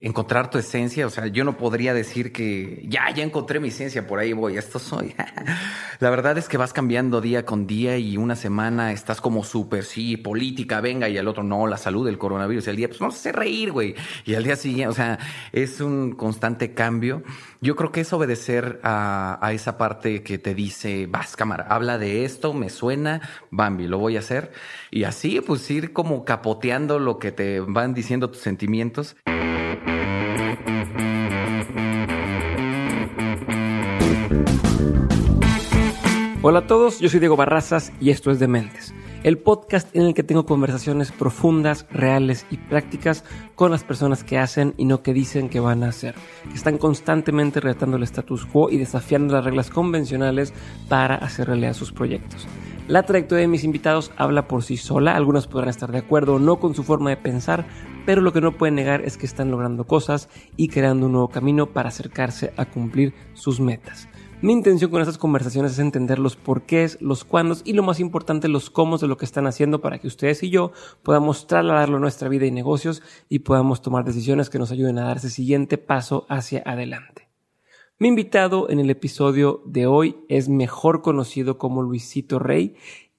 encontrar tu esencia. O sea, yo no podría decir que ya, ya encontré mi esencia, por ahí voy, esto soy. la verdad es que vas cambiando día con día y una semana estás como súper, sí, política, venga, y al otro no, la salud, el coronavirus, y al día, pues vamos a hacer reír, güey. Y al día siguiente, o sea, es un constante cambio. Yo creo que es obedecer a, a esa parte que te dice, vas, cámara, habla de esto, me suena, Bambi, lo voy a hacer. Y así, pues ir como capoteando lo que te van diciendo tus sentimientos. Hola a todos, yo soy Diego Barrazas y esto es Dementes, el podcast en el que tengo conversaciones profundas, reales y prácticas con las personas que hacen y no que dicen que van a hacer, que están constantemente retando el status quo y desafiando las reglas convencionales para hacer realidad sus proyectos. La trayectoria de mis invitados habla por sí sola, algunos podrán estar de acuerdo o no con su forma de pensar, pero lo que no pueden negar es que están logrando cosas y creando un nuevo camino para acercarse a cumplir sus metas. Mi intención con estas conversaciones es entender los porqués, los cuándos y lo más importante, los cómo de lo que están haciendo para que ustedes y yo podamos trasladarlo a nuestra vida y negocios y podamos tomar decisiones que nos ayuden a dar ese siguiente paso hacia adelante. Mi invitado en el episodio de hoy es mejor conocido como Luisito Rey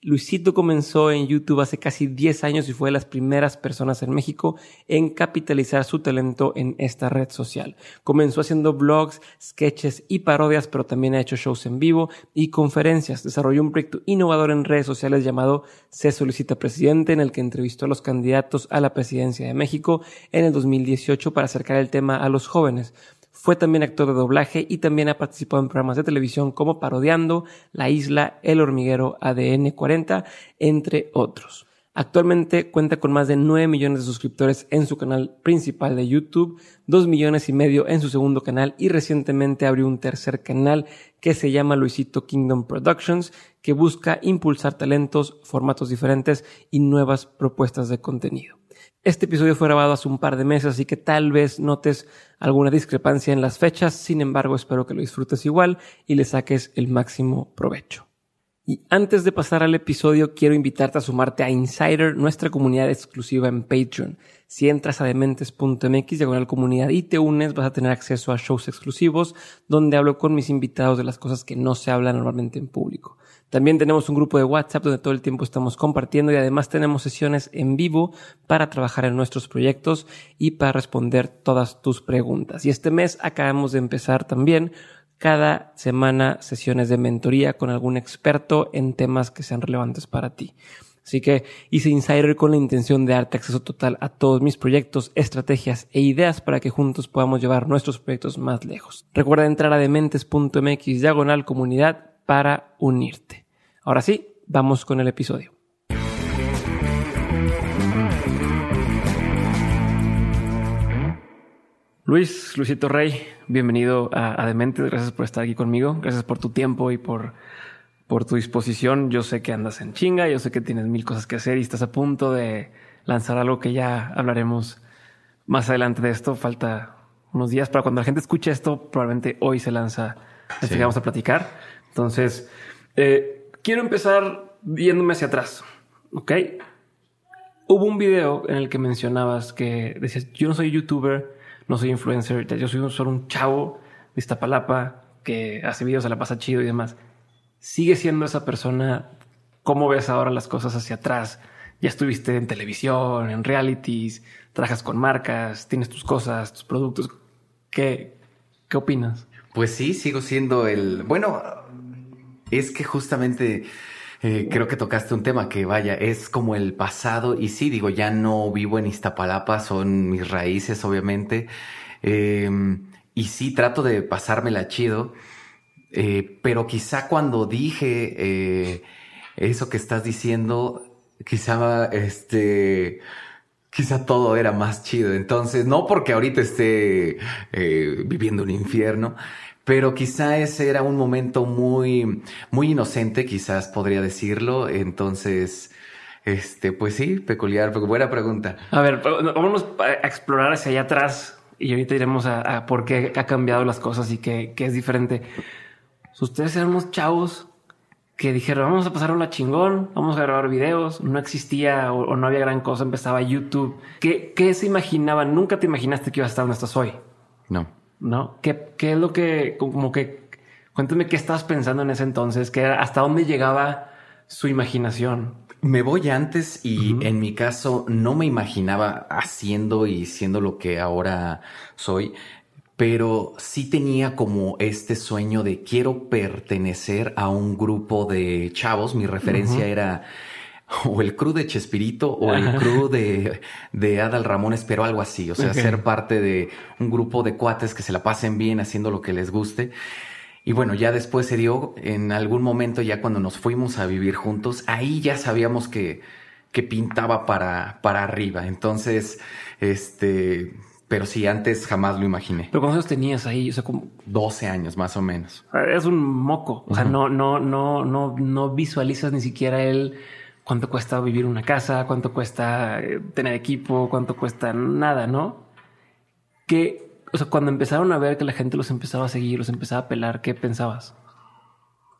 Luisito comenzó en YouTube hace casi 10 años y fue de las primeras personas en México en capitalizar su talento en esta red social. Comenzó haciendo blogs, sketches y parodias, pero también ha hecho shows en vivo y conferencias. Desarrolló un proyecto innovador en redes sociales llamado Se Solicita Presidente, en el que entrevistó a los candidatos a la presidencia de México en el 2018 para acercar el tema a los jóvenes. Fue también actor de doblaje y también ha participado en programas de televisión como Parodiando, La Isla, El Hormiguero, ADN 40, entre otros. Actualmente cuenta con más de 9 millones de suscriptores en su canal principal de YouTube, 2 millones y medio en su segundo canal y recientemente abrió un tercer canal que se llama Luisito Kingdom Productions, que busca impulsar talentos, formatos diferentes y nuevas propuestas de contenido. Este episodio fue grabado hace un par de meses, así que tal vez notes alguna discrepancia en las fechas, sin embargo espero que lo disfrutes igual y le saques el máximo provecho. Y antes de pasar al episodio, quiero invitarte a sumarte a Insider, nuestra comunidad exclusiva en Patreon. Si entras a dementes.mx, diagonal comunidad y te unes, vas a tener acceso a shows exclusivos donde hablo con mis invitados de las cosas que no se hablan normalmente en público. También tenemos un grupo de WhatsApp donde todo el tiempo estamos compartiendo y además tenemos sesiones en vivo para trabajar en nuestros proyectos y para responder todas tus preguntas. Y este mes acabamos de empezar también cada semana sesiones de mentoría con algún experto en temas que sean relevantes para ti. Así que hice Insider con la intención de darte acceso total a todos mis proyectos, estrategias e ideas para que juntos podamos llevar nuestros proyectos más lejos. Recuerda entrar a dementes.mx diagonal comunidad para unirte. Ahora sí, vamos con el episodio. Luis, Luisito Rey, bienvenido a, Dementes. Gracias por estar aquí conmigo. Gracias por tu tiempo y por, por tu disposición. Yo sé que andas en chinga, yo sé que tienes mil cosas que hacer y estás a punto de lanzar algo que ya hablaremos más adelante de esto. Falta unos días para cuando la gente escuche esto, probablemente hoy se lanza. Así vamos a platicar. Entonces, eh, quiero empezar yéndome hacia atrás. Ok. Hubo un video en el que mencionabas que decías: Yo no soy youtuber, no soy influencer, yo soy solo un chavo de Iztapalapa que hace videos, se la pasa chido y demás. ¿Sigue siendo esa persona? ¿Cómo ves ahora las cosas hacia atrás? Ya estuviste en televisión, en realities, trabajas con marcas, tienes tus cosas, tus productos. ¿Qué, qué opinas? Pues sí, sigo siendo el. Bueno, es que justamente eh, creo que tocaste un tema que, vaya, es como el pasado. Y sí, digo, ya no vivo en Iztapalapa, son mis raíces, obviamente. Em, y sí, trato de pasármela chido. Eh, pero quizá cuando dije eh, eso que estás diciendo, quizá este quizá todo era más chido. Entonces, no porque ahorita esté viviendo un infierno, pero quizá ese era un momento muy, muy inocente, quizás podría decirlo. Entonces, este, pues sí, peculiar, buena pregunta. A ver, vámonos a explorar hacia allá atrás y ahorita iremos a, por qué ha cambiado las cosas y qué, qué es diferente. Ustedes eran unos chavos que dijeron, vamos a pasar una chingón, vamos a grabar videos, no existía o, no había gran cosa, empezaba YouTube. ¿Qué, ¿Qué, se imaginaban? Nunca te imaginaste que ibas a estar donde estás hoy. No. ¿No? ¿Qué, qué es lo que, como que, cuéntame qué estabas pensando en ese entonces, que hasta dónde llegaba su imaginación? Me voy antes y en mi caso no me imaginaba haciendo y siendo lo que ahora soy pero sí tenía como este sueño de quiero pertenecer a un grupo de chavos. Mi referencia era o el crew de Chespirito o el crew de, de Adal Ramones, pero algo así. O sea, ser parte de un grupo de cuates que se la pasen bien haciendo lo que les guste. Y bueno, ya después se dio en algún momento, ya cuando nos fuimos a vivir juntos, ahí ya sabíamos que, que pintaba para, para arriba. Entonces, este, pero sí, antes jamás lo imaginé. ¿Pero cuántos tenías ahí? O sea, como... 12 años más o menos. Es un moco. O sea, no, no, no, no, no visualizas ni siquiera él cuánto cuesta vivir una casa, cuánto cuesta eh, tener equipo, cuánto cuesta nada, ¿no? Que, o sea, cuando empezaron a ver que la gente los empezaba a seguir, los empezaba a pelar, ¿qué pensabas?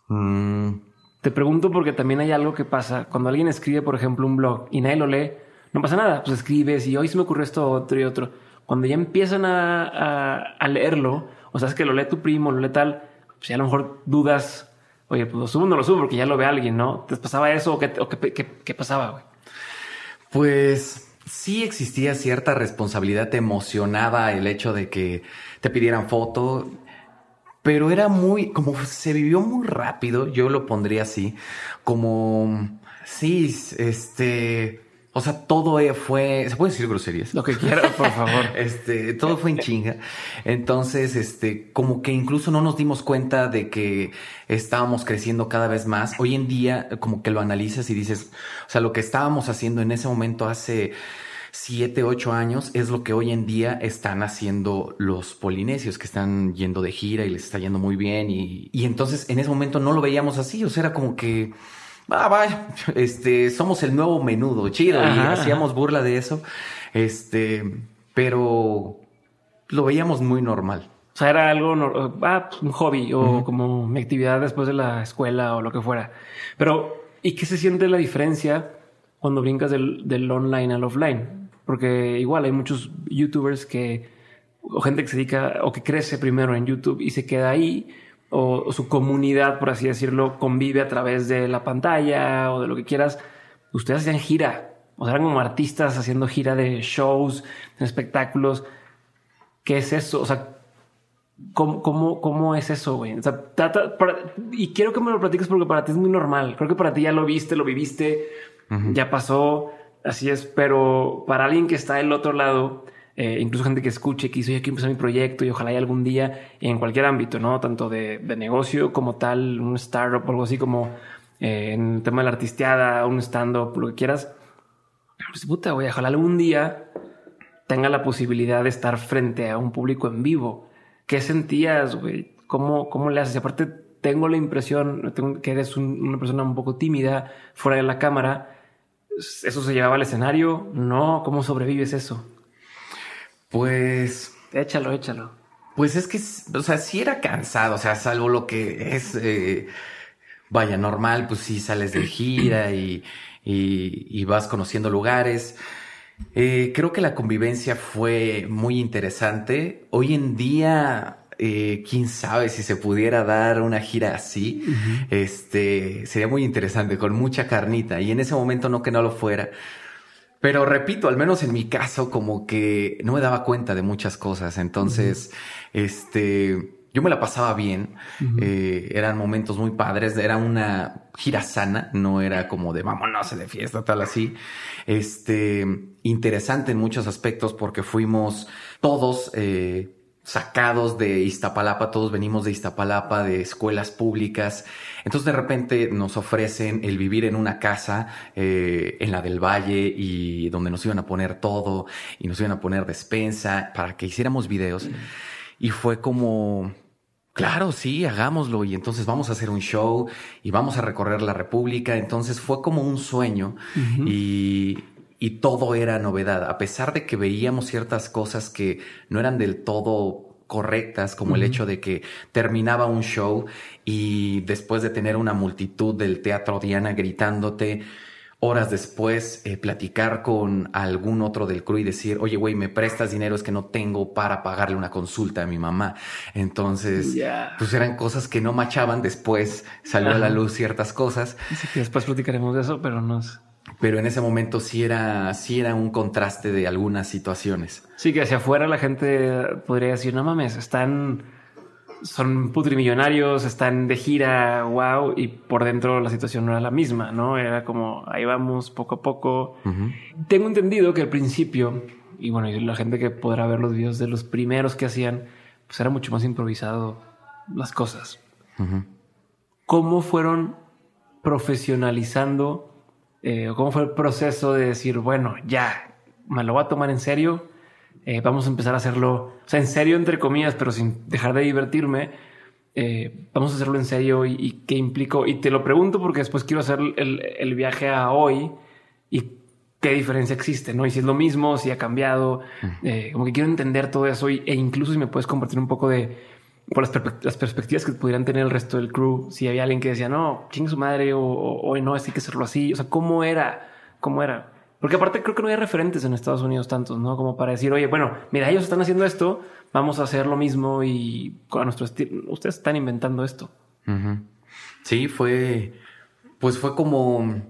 Mm. Te pregunto porque también hay algo que pasa cuando alguien escribe, por ejemplo, un blog y nadie lo lee, no pasa nada. Pues escribes y hoy se me ocurrió esto, otro y otro cuando ya empiezan a, leerlo, o sea, es que lo lee tu primo, lo lee tal, pues ya a lo mejor dudas, oye, pues lo subo o no lo subo porque ya lo ve alguien, ¿no? ¿Te pasaba eso o qué, qué, pasaba, güey? Pues sí existía cierta responsabilidad, te emocionaba el hecho de que te pidieran foto, pero era muy, como se vivió muy rápido, yo lo pondría así, como, sí, este, o sea, todo e, fue, ¿se puede decir groserías? Lo que quieras, por favor. este, todo fue en chinga. Entonces, este, como que incluso no nos dimos cuenta de que estábamos creciendo cada vez más. Hoy en día, como que lo analizas y dices, o sea, lo que estábamos haciendo en ese momento hace siete, ocho años es lo que hoy en día están haciendo los polinesios que están yendo de gira y les está yendo muy bien. Y, y entonces en ese momento no lo veíamos así. O sea, era como que ah, vaya, este, somos el nuevo menudo, chido, y hacíamos burla de eso, este, pero lo veíamos muy normal. O sea, era algo, ah, pues, un hobby o como mi actividad después de la escuela o lo que fuera. Pero, ¿y qué se siente la diferencia cuando brincas del, del online al offline? Porque igual hay muchos youtubers que, o gente que se dedica o que crece primero en YouTube y se queda ahí o, su comunidad, por así decirlo, convive a través de la pantalla o de lo que quieras, ustedes hacían gira, o sea, eran como artistas haciendo gira de shows, de espectáculos. ¿Qué es eso? O sea, ¿cómo, cómo, cómo es eso, güey? O sea, y quiero que me lo platiques porque para ti es muy normal. Creo que para ti ya lo viste, lo viviste, ya pasó, así es, pero para alguien que está del otro lado, eh, incluso gente que escuche, que hizo ya que empezar mi proyecto y ojalá haya algún día en cualquier ámbito, ¿no? Tanto de, negocio como tal, un startup o algo así como eh, en el tema de la artisteada, un stand-up, lo que quieras. Pues puta, güey, ojalá algún día tenga la posibilidad de estar frente a un público en vivo. ¿Qué sentías, güey? ¿Cómo, ¿Cómo le haces? Y aparte, tengo la impresión que eres una persona un poco tímida fuera de la cámara. ¿Eso se llevaba al escenario? No, ¿cómo sobrevives eso? Pues. Échalo, échalo. Pues es que, o sea, sí era cansado, o sea, salvo lo que es, eh, vaya, normal, pues sí sales de gira y, y, vas conociendo lugares. Eh, creo que la convivencia fue muy interesante. Hoy en día, eh, quién sabe si se pudiera dar una gira así. Este sería muy interesante, con mucha carnita. Y en ese momento no que no lo fuera. Pero repito, al menos en mi caso, como que no me daba cuenta de muchas cosas. Entonces, este, yo me la pasaba bien. Eh, eran momentos muy padres. Era una gira sana. No era como de vámonos de fiesta, tal así. Este, interesante en muchos aspectos porque fuimos todos, eh, sacados de Iztapalapa, todos venimos de Iztapalapa, de escuelas públicas. Entonces de repente nos ofrecen el vivir en una casa eh, en la del Valle y donde nos iban a poner todo y nos iban a poner despensa para que hiciéramos videos. Y fue como, claro, sí, hagámoslo y entonces vamos a hacer un show y vamos a recorrer la República. Entonces fue como un sueño y y todo era novedad, a pesar de que veíamos ciertas cosas que no eran del todo correctas, como el hecho de que terminaba un show y después de tener una multitud del Teatro Diana gritándote, horas después eh, platicar con algún otro del crew y decir, oye, güey, me prestas dinero, es que no tengo para pagarle una consulta a mi mamá. Entonces, pues eran cosas que no machaban. Después salió a la luz ciertas cosas. Sí, que después platicaremos de eso, pero no sé. Pero en ese momento sí era, sí era un contraste de algunas situaciones. Sí, que hacia afuera la gente podría decir, no mames, están son putrimillonarios, están de gira, wow, y por dentro la situación no era la misma, ¿no? Era como, ahí vamos, poco a poco. Tengo entendido que al principio, y bueno, la gente que podrá ver los videos de los primeros que hacían, pues era mucho más improvisado las cosas. ¿Cómo fueron profesionalizando? Eh, ¿Cómo fue el proceso de decir, bueno, ya, me lo voy a tomar en serio? Eh, vamos a empezar a hacerlo, o sea, en serio, entre comillas, pero sin dejar de divertirme. Eh, vamos a hacerlo en serio y, qué implico. Y te lo pregunto porque después quiero hacer el, viaje a hoy y qué diferencia existe, ¿no? Y si es lo mismo, si ha cambiado, eh, como que quiero entender todo eso e incluso si me puedes compartir un poco de por las, perspectivas que pudieran tener el resto del crew, si había alguien que decía, no, chingue su madre o, o, no, así que hacerlo así, o sea, ¿cómo era? ¿Cómo era? Porque aparte creo que no hay referentes en Estados Unidos tantos, ¿no? Como para decir, oye, bueno, mira, ellos están haciendo esto, vamos a hacer lo mismo y a nuestro ustedes están inventando esto. Sí, fue, pues fue como,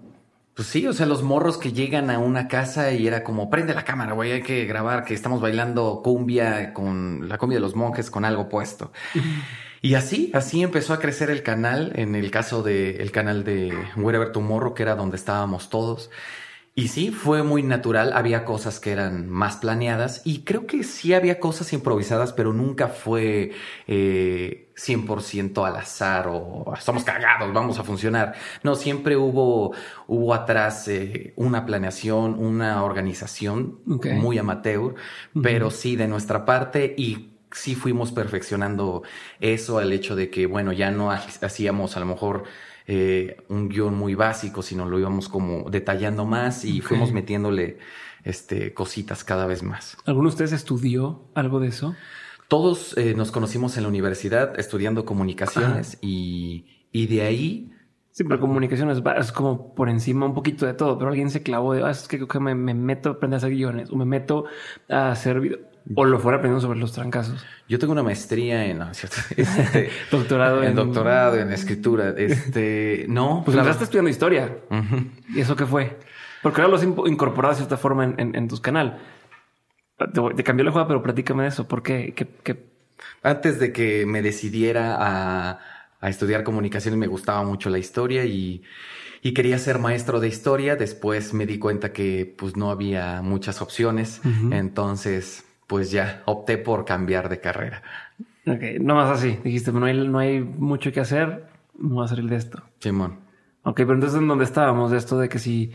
pues sí, o sea, los morros que llegan a una casa y era como, prende la cámara, güey, hay que grabar que estamos bailando cumbia con la cumbia de los monjes con algo puesto. Y así, así empezó a crecer el canal, en el caso del canal de Wherever Tomorrow, que era donde estábamos todos. Y sí, fue muy natural. Había cosas que eran más planeadas y creo que sí había cosas improvisadas, pero nunca fue eh, 100% al azar o estamos cagados, vamos a funcionar. No, siempre hubo, hubo atrás eh, una planeación, una organización muy amateur, pero sí de nuestra parte y sí fuimos perfeccionando eso, el hecho de que, bueno, ya no hacíamos a lo mejor eh, un guion muy básico, sino lo íbamos como detallando más y fuimos metiéndole este, cositas cada vez más. ¿Alguno de ustedes estudió algo de eso? Todos eh, nos conocimos en la universidad estudiando comunicaciones y, y, de ahí... Sí, pero comunicaciones es como por encima un poquito de todo, pero alguien se clavó de, ah, es que, me, me, meto a aprender a hacer guiones o me meto a hacer video o lo fuera aprendiendo sobre los trancazos. Yo tengo una maestría en, este, doctorado en, doctorado en escritura. Este, no. Pues claro. estudiando historia. ¿Y eso qué fue? Porque ahora lo has incorporado de cierta forma en, tu canal. Te, cambió la jugada, pero platícame de eso. ¿Por qué? Antes de que me decidiera a, estudiar comunicaciones, me gustaba mucho la historia y, quería ser maestro de historia. Después me di cuenta que pues no había muchas opciones. Entonces pues ya opté por cambiar de carrera. Ok, no más así. Dijiste, no hay, no hay mucho que hacer, voy a salir de esto. Simón. Ok, pero entonces en dónde estábamos de esto de que si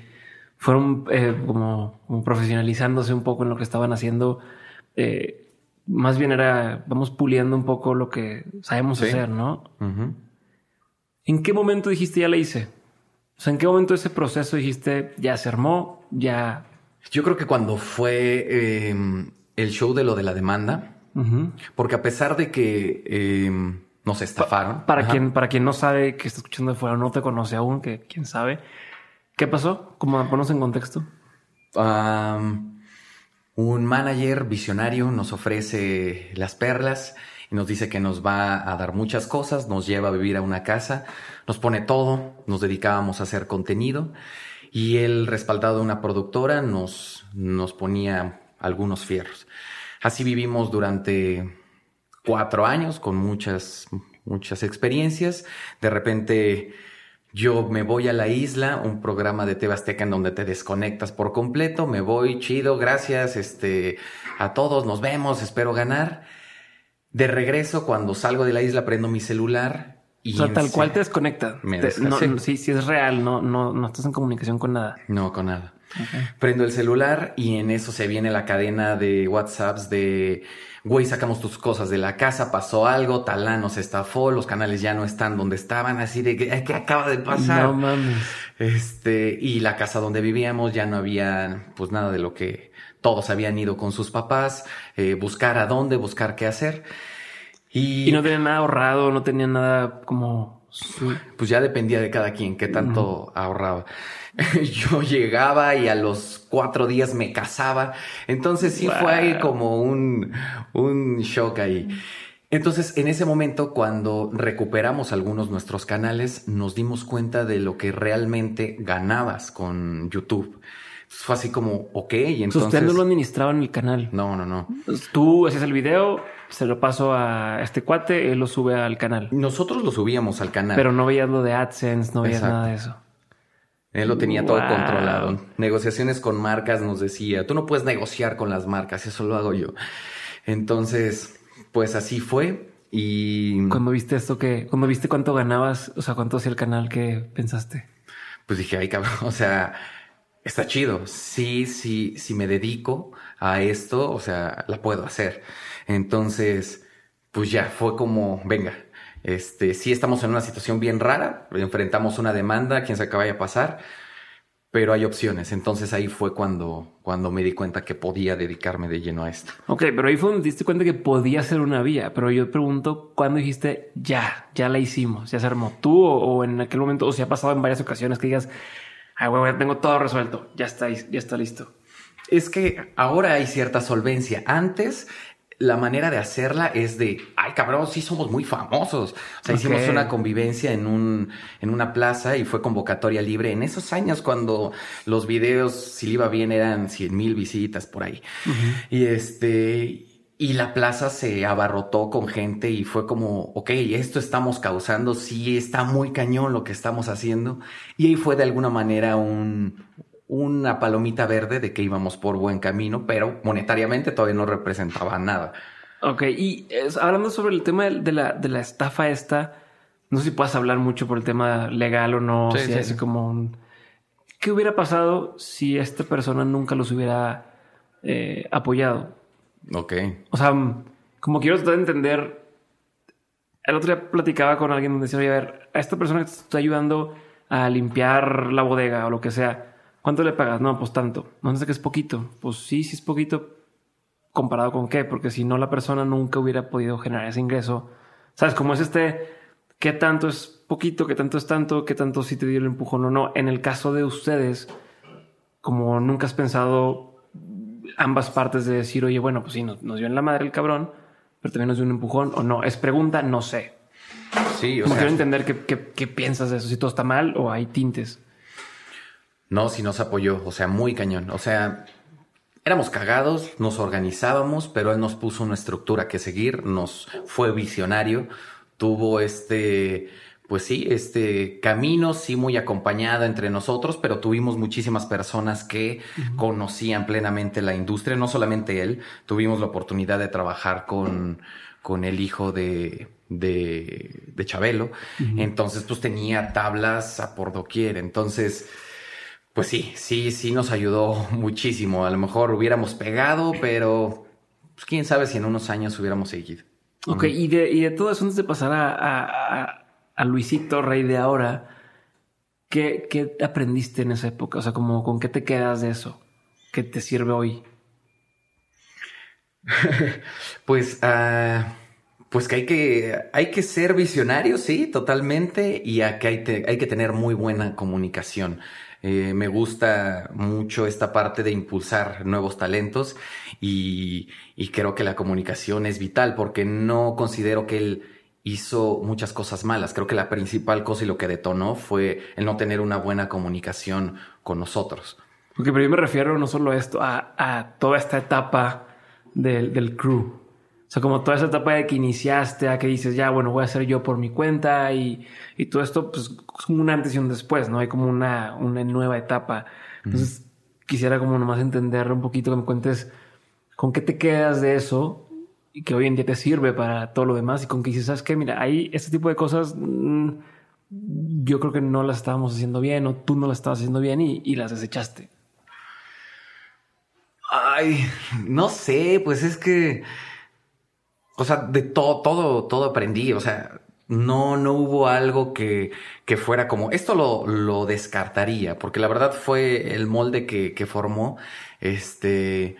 fueron eh, como, profesionalizándose un poco en lo que estaban haciendo, eh, más bien era, vamos puliendo un poco lo que sabemos hacer, ¿no? ¿En qué momento dijiste ya la hice? O sea, ¿en qué momento ese proceso dijiste ya se armó, ya... Yo creo que cuando fue... Em, el show de lo de la demanda, porque a pesar de que em, nos estafaron. para, quien, para quien no sabe que está escuchando de fuera, no te conoce aún, que quién sabe. ¿Qué pasó? ¿Cómo ponos en contexto? un manager visionario nos ofrece las perlas y nos dice que nos va a dar muchas cosas, nos lleva a vivir a una casa, nos pone todo, nos dedicábamos a hacer contenido y él respaldado de una productora nos, nos ponía algunos fierros. Así vivimos durante cuatro años con muchas, muchas experiencias. De repente yo me voy a la isla, un programa de TV Azteca en donde te desconectas por completo. Me voy, chido, gracias este, a todos, nos vemos, espero ganar. De regreso, cuando salgo de la isla, prendo mi celular. Y o sea, tal cual te desconecta. sí, sí es real, no, no, no estás en comunicación con nada. No, con nada. Prendo el celular y en eso se viene la cadena de WhatsApps de, güey, sacamos tus cosas de la casa, pasó algo, Talán nos estafó, los canales ya no están donde estaban, así de que, ¿qué acaba de pasar? No mames. Este, y la casa donde vivíamos ya no había, pues nada de lo que todos habían ido con sus papás, eh, buscar a dónde, buscar qué hacer. Y, no tenían nada ahorrado, no tenían nada como... Pues ya dependía de cada quien, qué tanto ahorraba. Yo llegaba y a los cuatro días me casaba. Entonces sí fue como un, un shock ahí. Entonces, en ese momento, cuando recuperamos algunos nuestros canales, nos dimos cuenta de lo que realmente ganabas con YouTube. Fue así como, ok, y entonces... Usted no lo administraba en el canal. No, no, no. Tú haces el video, se lo paso a este cuate, él lo sube al canal. Nosotros lo subíamos al canal. Pero no veías lo de AdSense, no veías nada de eso. Él lo tenía todo controlado. Negociaciones con marcas nos decía, tú no puedes negociar con las marcas, eso lo hago yo. Entonces, pues así fue. Y cuando viste esto que, cuando viste cuánto ganabas, o sea, cuánto hacía el canal, ¿qué pensaste? Pues dije, ay, cabrón, o sea, está chido. Sí, sí, si me dedico a esto, o sea, la puedo hacer. Entonces, pues ya fue como, venga, este, sí estamos en una situación bien rara, enfrentamos una demanda, quién sabe qué vaya a pasar, pero hay opciones. Entonces ahí fue cuando, cuando me di cuenta que podía dedicarme de lleno a esto. Ok, pero ahí fue donde te diste cuenta que podía ser una vía. Pero yo pregunto, ¿cuándo dijiste ya, ya la hicimos? ¿Ya se armó tú o, en aquel momento, o si ha pasado en varias ocasiones que digas, ay, güey, tengo todo resuelto, ya está, ya está listo? Es que ahora hay cierta solvencia. Antes la manera de hacerla es de, ay cabrón, sí somos muy famosos. O sea, hicimos una convivencia en un, en una plaza y fue convocatoria libre. En esos años cuando los videos, si le iba bien, eran 100 mil visitas por ahí. Y este, y la plaza se abarrotó con gente y fue como, ok, esto estamos causando, sí está muy cañón lo que estamos haciendo. Y ahí fue de alguna manera un, una palomita verde de que íbamos por buen camino, pero monetariamente todavía no representaba nada. Ok, y hablando sobre el tema de la, de la estafa esta, no sé si puedas hablar mucho por el tema legal o no, si es como un... ¿Qué hubiera pasado si esta persona nunca los hubiera eh, apoyado? Ok. O sea, como quiero tratar de entender, el otro día platicaba con alguien donde decía, oye, a ver, a esta persona que te está ayudando a limpiar la bodega o lo que sea, ¿Cuánto le pagas? No, pues tanto. No sé que es poquito. Pues sí, sí es poquito. ¿Comparado con qué? Porque si no, la persona nunca hubiera podido generar ese ingreso. ¿Sabes? cómo es este, ¿qué tanto es poquito? ¿Qué tanto es tanto? ¿Qué tanto sí te dio el empujón o no? En el caso de ustedes, como nunca has pensado ambas partes de decir, oye, bueno, pues sí, nos, dio en la madre el cabrón, pero también nos dio un empujón o no. Es pregunta, no sé. Sí, o como quiero entender qué, qué piensas de eso, si todo está mal o hay tintes. No, si nos apoyó, o sea, muy cañón. O sea, éramos cagados, nos organizábamos, pero él nos puso una estructura que seguir, nos fue visionario, tuvo este, pues sí, este camino, sí muy acompañado entre nosotros, pero tuvimos muchísimas personas que conocían plenamente la industria, no solamente él, tuvimos la oportunidad de trabajar con, con el hijo de, de, de Chabelo, entonces pues tenía tablas a por doquier, entonces pues sí, sí, sí nos ayudó muchísimo. A lo mejor hubiéramos pegado, pero pues, quién sabe si en unos años hubiéramos seguido. Ok, y, de, y de todo eso, antes de pasar a, a, Luisito, rey de ahora, ¿qué, ¿qué, aprendiste en esa época? O sea, como, ¿con qué te quedas de eso? ¿Qué te sirve hoy? pues, uh, pues que hay que, hay que ser visionario, sí, totalmente, y a que hay, hay que tener muy buena comunicación. Eh, me gusta mucho esta parte de impulsar nuevos talentos y, creo que la comunicación es vital porque no considero que él hizo muchas cosas malas. Creo que la principal cosa y lo que detonó fue el no tener una buena comunicación con nosotros. Porque pero yo me refiero no solo a esto, a, a toda esta etapa del, del crew. O sea, como toda esa etapa de que iniciaste, a que dices, ya, bueno, voy a hacer yo por mi cuenta y, y todo esto, pues, es como un antes y un después, ¿no? Hay como una, una nueva etapa. Entonces, quisiera como nomás entender un poquito, que me cuentes con qué te quedas de eso y que hoy en día te sirve para todo lo demás y con qué dices, ¿sabes qué? Mira, ahí este tipo de cosas mm, yo creo que no las estábamos haciendo bien o tú no las estabas haciendo bien y, y las desechaste. Ay, no sé, pues es que o sea, de todo, todo, todo aprendí. O sea, no, no hubo algo que, que fuera como, esto lo, lo descartaría, porque la verdad fue el molde que, que formó. Este,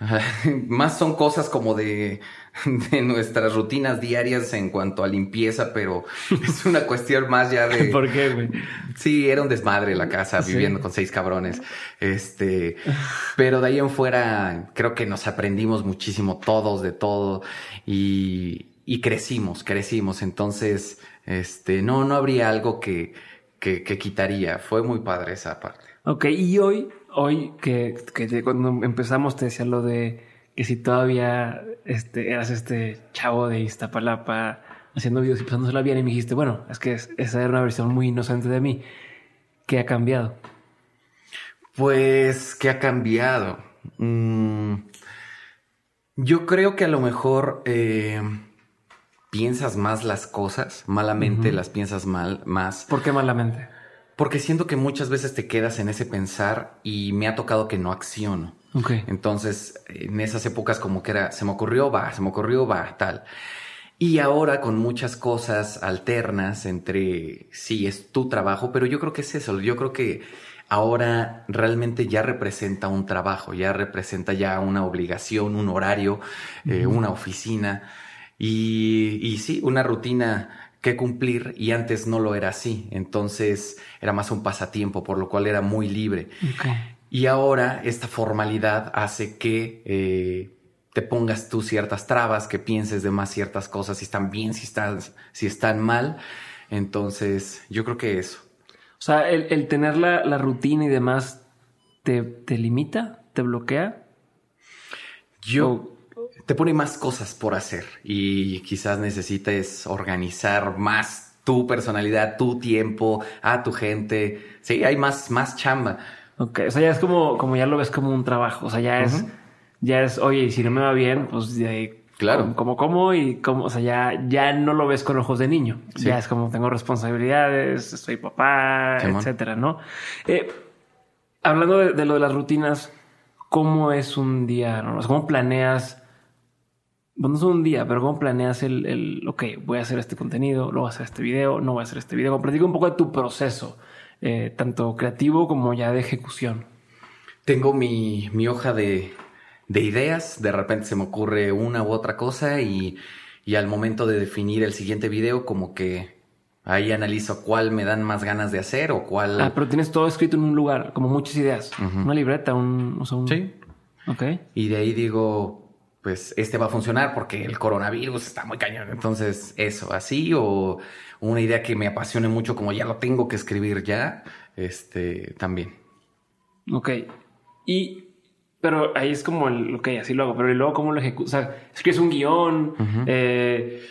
más son cosas como de, de nuestras rutinas diarias en cuanto a limpieza, pero es una cuestión más ya de... ¿Por qué, güey? Sí, era un desmadre la casa, viviendo con seis cabrones. Este, pero de ahí en fuera creo que nos aprendimos muchísimo todos de todo y, y crecimos, crecimos. Entonces, este, no, no habría algo que, que, que quitaría. Fue muy padre esa parte. Ok, y hoy, hoy que, que cuando empezamos te decía lo de que si todavía este, eras este chavo de Iztapalapa haciendo videos y pasándosela bien y me dijiste, bueno, es que esa era una versión muy inocente de mí. ¿Qué ha cambiado? Pues, ¿qué ha cambiado? Mm, yo creo que a lo mejor eh, piensas más las cosas, malamente las piensas mal, más. ¿Por qué malamente? Porque siento que muchas veces te quedas en ese pensar y me ha tocado que no acciono. Okay. Entonces, en esas épocas como que era, se me ocurrió, va, se me ocurrió, va, tal. Y ahora con muchas cosas alternas entre, sí, es tu trabajo, pero yo creo que es eso, yo creo que ahora realmente ya representa un trabajo, ya representa ya una obligación, un horario, eh, una oficina y, y sí, una rutina que cumplir y antes no lo era así, entonces era más un pasatiempo, por lo cual era muy libre. Okay. Y ahora esta formalidad hace que eh, te pongas tú ciertas trabas, que pienses de más ciertas cosas, si están bien, si están, si están mal. Entonces, yo creo que eso. O sea, el, el tener la, la, rutina y demás te, te, limita, te bloquea. Yo o... te pone más cosas por hacer y quizás necesites organizar más tu personalidad, tu tiempo, a tu gente. Sí, hay más, más chamba. Ok, o sea, ya es como, como ya lo ves como un trabajo, o sea, ya es, uh -huh. ya es, oye, y si no me va bien, pues de claro, como, como y como, o sea, ya, ya no lo ves con ojos de niño, sí. ya es como tengo responsabilidades, soy papá, etcétera, ¿no? Eh, hablando de, de, lo de las rutinas, ¿cómo es un día? ¿no? ¿Cómo planeas? Bueno, no es un día, pero ¿cómo planeas el, el, ok, voy a hacer este contenido, luego voy a hacer este video, no voy a hacer este video? Platica un poco de tu proceso eh, tanto creativo como ya de ejecución? Tengo mi, mi hoja de, de, ideas, de repente se me ocurre una u otra cosa y, y, al momento de definir el siguiente video como que ahí analizo cuál me dan más ganas de hacer o cuál... Ah, pero tienes todo escrito en un lugar, como muchas ideas, uh -huh. una libreta, un, o sea, un... Sí. Ok. Y de ahí digo, pues este va a funcionar porque el coronavirus está muy cañón. Entonces, eso, así o una idea que me apasione mucho, como ya lo tengo que escribir ya, este, también. Ok. Y, pero ahí es como el, ok, así lo hago, pero y luego cómo lo ejecuto, o sea, escribes un guion, uh -huh. eh,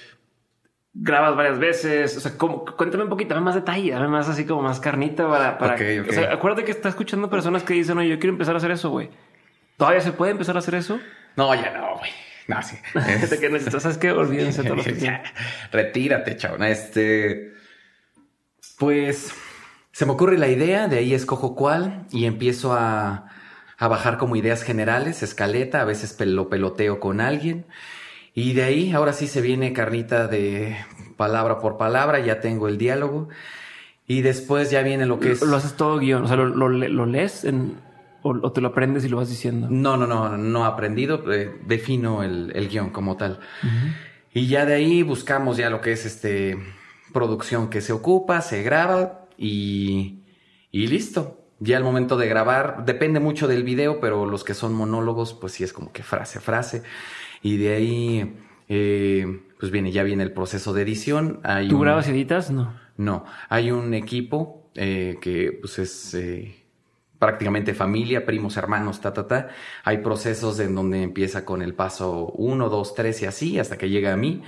grabas varias veces, o sea, ¿cómo? cuéntame un poquito, dame más detalle, dame más así como más carnita para, para, okay, okay. o sea, acuérdate que está escuchando personas que dicen, oye, yo quiero empezar a hacer eso, güey. ¿Todavía se puede empezar a hacer eso? No, ya no, güey. No, sí. Es... que necesitas, ¿sabes qué? Olvídense todo lo que Retírate, chavo. Este. Pues se me ocurre la idea, de ahí escojo cuál y empiezo a, a bajar como ideas generales, escaleta, a veces lo peloteo con alguien. Y de ahí, ahora sí se viene carnita de palabra por palabra, ya tengo el diálogo. Y después ya viene lo que es. Lo haces todo guion, o sea, lo, lo, lo lees en, o, o, te lo aprendes y lo vas diciendo? No, no, no, no aprendido, eh, defino el, el, guion como tal. Uh -huh. Y ya de ahí buscamos ya lo que es este producción que se ocupa, se graba y, y listo. Ya al momento de grabar, depende mucho del video, pero los que son monólogos, pues sí es como que frase a frase. Y de ahí, eh, pues viene, ya viene el proceso de edición. Hay ¿Tú un, grabas y editas? No. No, hay un equipo eh, que pues es eh, prácticamente familia, primos, hermanos, ta, ta, ta. Hay procesos en donde empieza con el paso 1, 2, 3 y así hasta que llega a mí.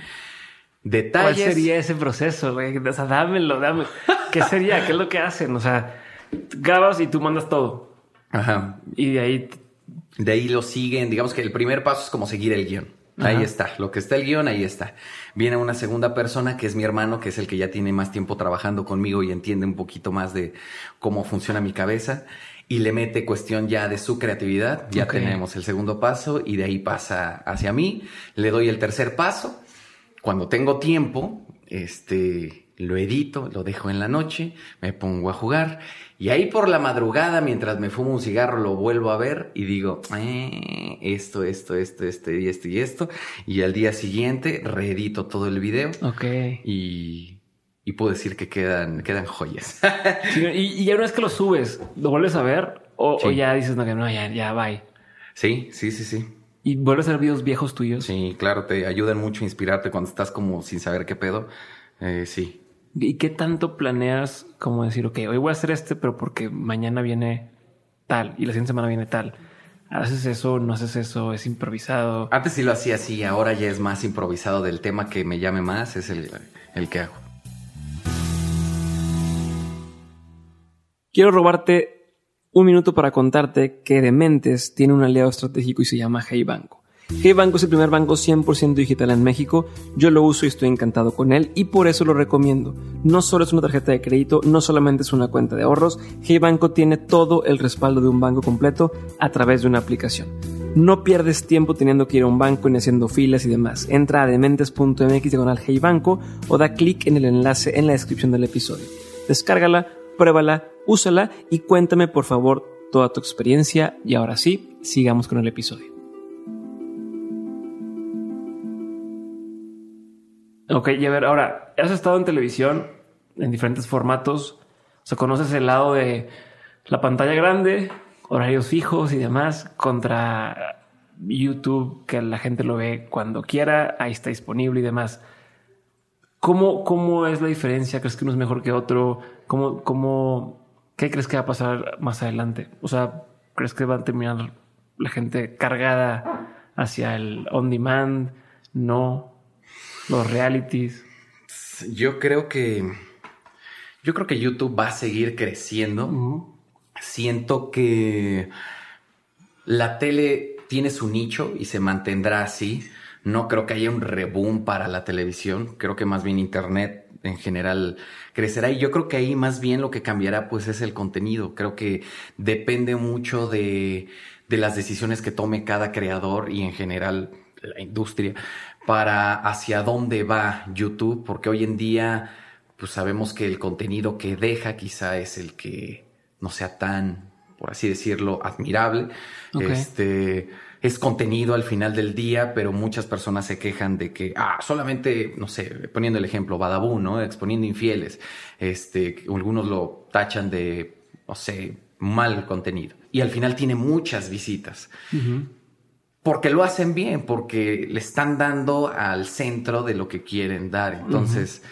Detalles. ¿Cuál sería ese proceso, güey? O sea, dámelo, dame. ¿Qué sería? ¿Qué es lo que hacen? O sea, grabas y tú mandas todo. Ajá. Y de ahí. De ahí lo siguen. Digamos que el primer paso es como seguir el guion. Ajá. Ahí está. Lo que está el guion, ahí está. Viene una segunda persona que es mi hermano, que es el que ya tiene más tiempo trabajando conmigo y entiende un poquito más de cómo funciona mi cabeza y le mete cuestión ya de su creatividad. Ya okay. tenemos el segundo paso y de ahí pasa hacia mí. Le doy el tercer paso. Cuando tengo tiempo, este, lo edito, lo dejo en la noche, me pongo a jugar y ahí por la madrugada mientras me fumo un cigarro lo vuelvo a ver y digo, eh, esto, esto, esto, esto y esto y esto y al día siguiente reedito todo el video. Ok. Y, y puedo decir que quedan, quedan joyas. y, ya una vez que lo subes, ¿lo vuelves a ver? O, ya dices, no, que no, ya, ya, bye. Sí, sí, sí, sí. ¿Y vuelves a ver videos viejos tuyos? Sí, claro, te ayudan mucho a inspirarte cuando estás como sin saber qué pedo. Eh, sí. ¿Y qué tanto planeas como decir, ok, hoy voy a hacer este, pero porque mañana viene tal y la siguiente semana viene tal? ¿Haces eso? ¿No haces eso? ¿Es improvisado? Antes sí lo hacía así, ahora ya es más improvisado del tema que me llame más, es el, el que hago. Quiero robarte un minuto para contarte que Dementes tiene un aliado estratégico y se llama Hey Banco. Hey Banco es el primer banco 100% digital en México. Yo lo uso y estoy encantado con él y por eso lo recomiendo. No solo es una tarjeta de crédito, no solamente es una cuenta de ahorros, Hey Banco tiene todo el respaldo de un banco completo a través de una aplicación. No pierdes tiempo teniendo que ir a un banco y haciendo filas y demás. Entra a dementes.mx diagonal Hey Banco o da clic en el enlace en la descripción del episodio. Descárgala, pruébala, úsala y cuéntame por favor toda tu experiencia y ahora sí, sigamos con el episodio. Ok, y a ver, ahora, has estado en televisión en diferentes formatos. O sea, conoces el lado de la pantalla grande, horarios fijos y demás, contra YouTube, que la gente lo ve cuando quiera, ahí está disponible y demás. ¿Cómo, cómo es la diferencia? ¿Crees que uno es mejor que otro? ¿Cómo, cómo, ¿Qué crees que va a pasar más adelante? O sea, ¿crees que va a terminar la gente cargada hacia el on demand? No los realities. Yo creo que. Yo creo que YouTube va a seguir creciendo. Siento que la tele tiene su nicho y se mantendrá así. No creo que haya un reboom para la televisión. Creo que más bien Internet en general crecerá. Y yo creo que ahí más bien lo que cambiará pues es el contenido. Creo que depende mucho de, de las decisiones que tome cada creador y en general la industria para hacia dónde va YouTube, porque hoy en día pues sabemos que el contenido que deja quizá es el que no sea tan, por así decirlo, admirable. Este es contenido al final del día, pero muchas personas se quejan de que, ah, solamente, no sé, poniendo el ejemplo, Badabú, ¿no? Exponiendo infieles. Este, algunos lo tachan de, no sé, mal contenido. Y al final tiene muchas visitas porque lo hacen bien, porque le están dando al centro de lo que quieren dar. Entonces,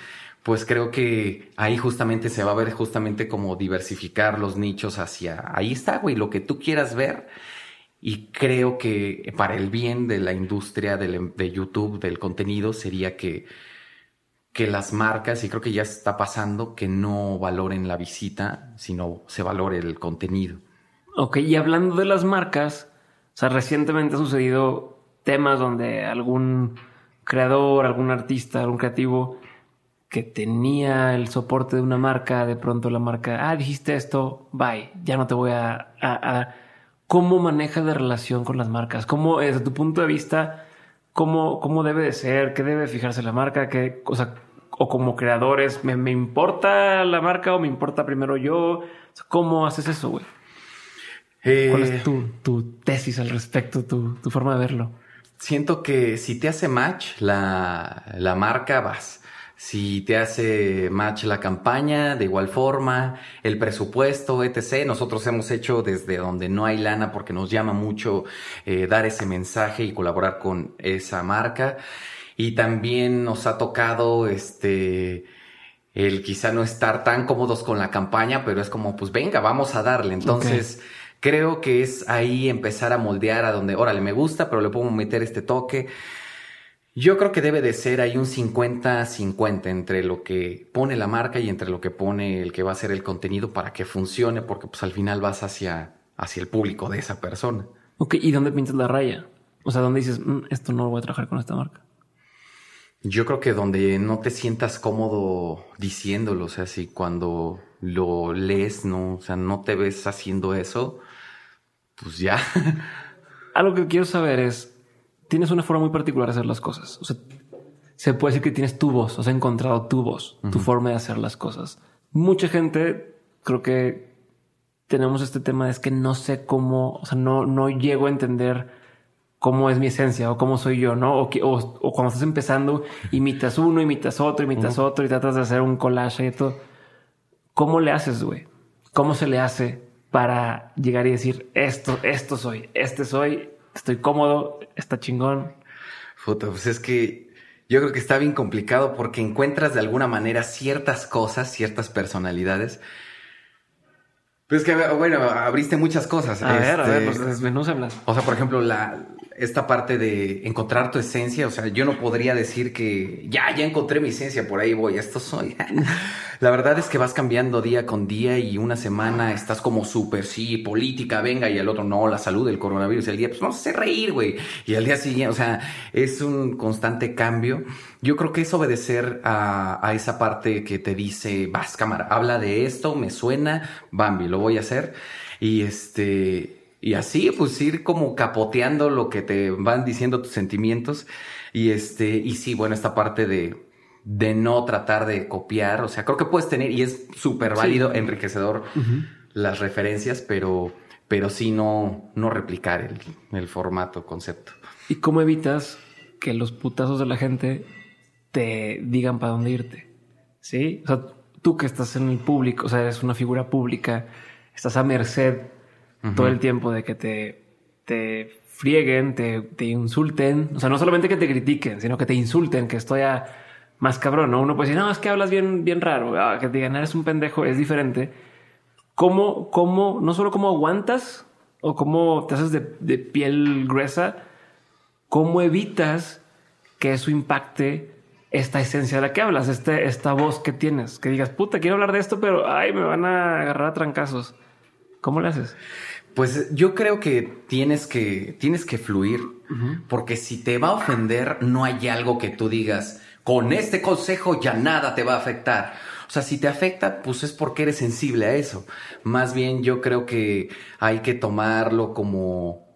pues creo que ahí justamente se va a ver justamente como diversificar los nichos hacia, ahí está, güey, lo que tú quieras ver. Y creo que para el bien de la industria de, YouTube, del contenido, sería que, que las marcas, y creo que ya está pasando, que no valoren la visita, sino se valore el contenido. Ok, y hablando de las marcas, o sea, recientemente ha sucedido temas donde algún creador, algún artista, algún creativo que tenía el soporte de una marca, de pronto la marca, ah, dijiste esto, bye, ya no te voy a... a, ¿Cómo manejas la relación con las marcas? ¿Cómo, desde tu punto de vista, cómo, cómo debe de ser? ¿Qué debe fijarse la marca? ¿Qué, o, o como creadores, ¿me, ¿me, importa la marca o me importa primero yo? ¿Cómo haces eso, güey? ¿Cuál es eh, tu, tesis al respecto, tu, forma de verlo? Siento que si te hace match la, la marca, vas. Si te hace match la campaña, de igual forma, el presupuesto, etc. Nosotros hemos hecho desde donde no hay lana porque nos llama mucho eh, dar ese mensaje y colaborar con esa marca. Y también nos ha tocado este el quizá no estar tan cómodos con la campaña, pero es como, pues venga, vamos a darle. Entonces, Creo que es ahí empezar a moldear a donde, órale, me gusta, pero le puedo meter este toque. Yo creo que debe de ser ahí un 50-50 entre lo que pone la marca y entre lo que pone el que va a hacer el contenido para que funcione, porque pues al final vas hacia, hacia el público de esa persona. Ok, ¿y dónde pintas la raya? O sea, ¿dónde dices, mm, esto no lo voy a trabajar con esta marca? Yo creo que donde no te sientas cómodo diciéndolo, o sea, si cuando lo lees, no, o sea, no te ves haciendo eso, pues ya. Algo que quiero saber es, tienes una forma muy particular de hacer las cosas. O sea, se puede decir que tienes tu voz, o has encontrado tu voz, tu forma de hacer las cosas. Mucha gente, creo que tenemos este tema de es que no sé cómo, o sea, no, no llego a entender cómo es mi esencia o cómo soy yo, ¿no? O, o, cuando estás empezando, imitas uno, imitas otro, imitas otro y tratas de hacer un collage y todo. ¿Cómo le haces, güey? ¿Cómo se le hace para llegar y decir esto, esto soy, este soy, estoy cómodo, está chingón? Puta, pues es que yo creo que está bien complicado porque encuentras de alguna manera ciertas cosas, ciertas personalidades. Pues que, bueno, abriste muchas cosas. A ver, a ver, este, pues hablas. O sea, por ejemplo, la, esta parte de encontrar tu esencia, o sea, yo no podría decir que ya, ya encontré mi esencia, por ahí voy, esto soy. La verdad es que vas cambiando día con día y una semana estás como súper, sí, política, venga, y el otro, no, la salud, del coronavirus, el día, pues vamos a hacer reír, güey. Y al día siguiente, o sea, es un constante cambio. Yo creo que es obedecer a, a esa parte que te dice, vas, cámara, habla de esto, me suena, Bambi, lo voy a hacer. Y este, y así, pues ir como capoteando lo que te van diciendo tus sentimientos. Y este, y sí, bueno, esta parte de, de no tratar de copiar, o sea, creo que puedes tener, y es súper válido, enriquecedor las referencias, pero, pero sí no, no replicar el, el formato, concepto. ¿Y cómo evitas que los putazos de la gente te digan para dónde irte? Sí, o sea, tú que estás en el público, o sea, eres una figura pública, estás a merced todo el tiempo de que te, te frieguen, te, te, insulten. O sea, no solamente que te critiquen, sino que te insulten, que estoy a más cabrón. ¿no? Uno puede decir, no, es que hablas bien, bien raro. Ah, que te digan, eres un pendejo, es diferente. ¿Cómo, cómo, no solo cómo aguantas o cómo te haces de, piel gruesa, cómo evitas que eso impacte esta esencia de la que hablas, este, esta voz que tienes, que digas, puta, quiero hablar de esto, pero ay, me van a agarrar a trancazos. ¿Cómo lo haces? Pues yo creo que tienes que, tienes que fluir, porque si te va a ofender, no hay algo que tú digas, con este consejo ya nada te va a afectar. O sea, si te afecta, pues es porque eres sensible a eso. Más bien yo creo que hay que tomarlo como,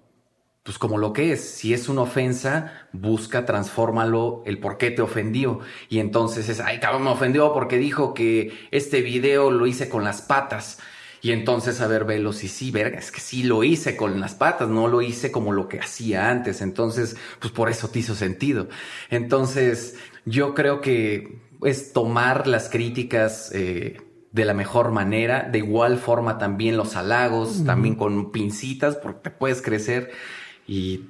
pues como lo que es. Si es una ofensa, busca, transfórmalo el por qué te ofendió. Y entonces es, ay, cabrón, me ofendió porque dijo que este video lo hice con las patas. Y entonces, a ver, velos y sí, verga, es que sí lo hice con las patas, no lo hice como lo que hacía antes. Entonces, pues por eso te hizo sentido. Entonces, yo creo que es tomar las críticas eh, de la mejor manera, de igual forma también los halagos, también con pincitas, porque te puedes crecer y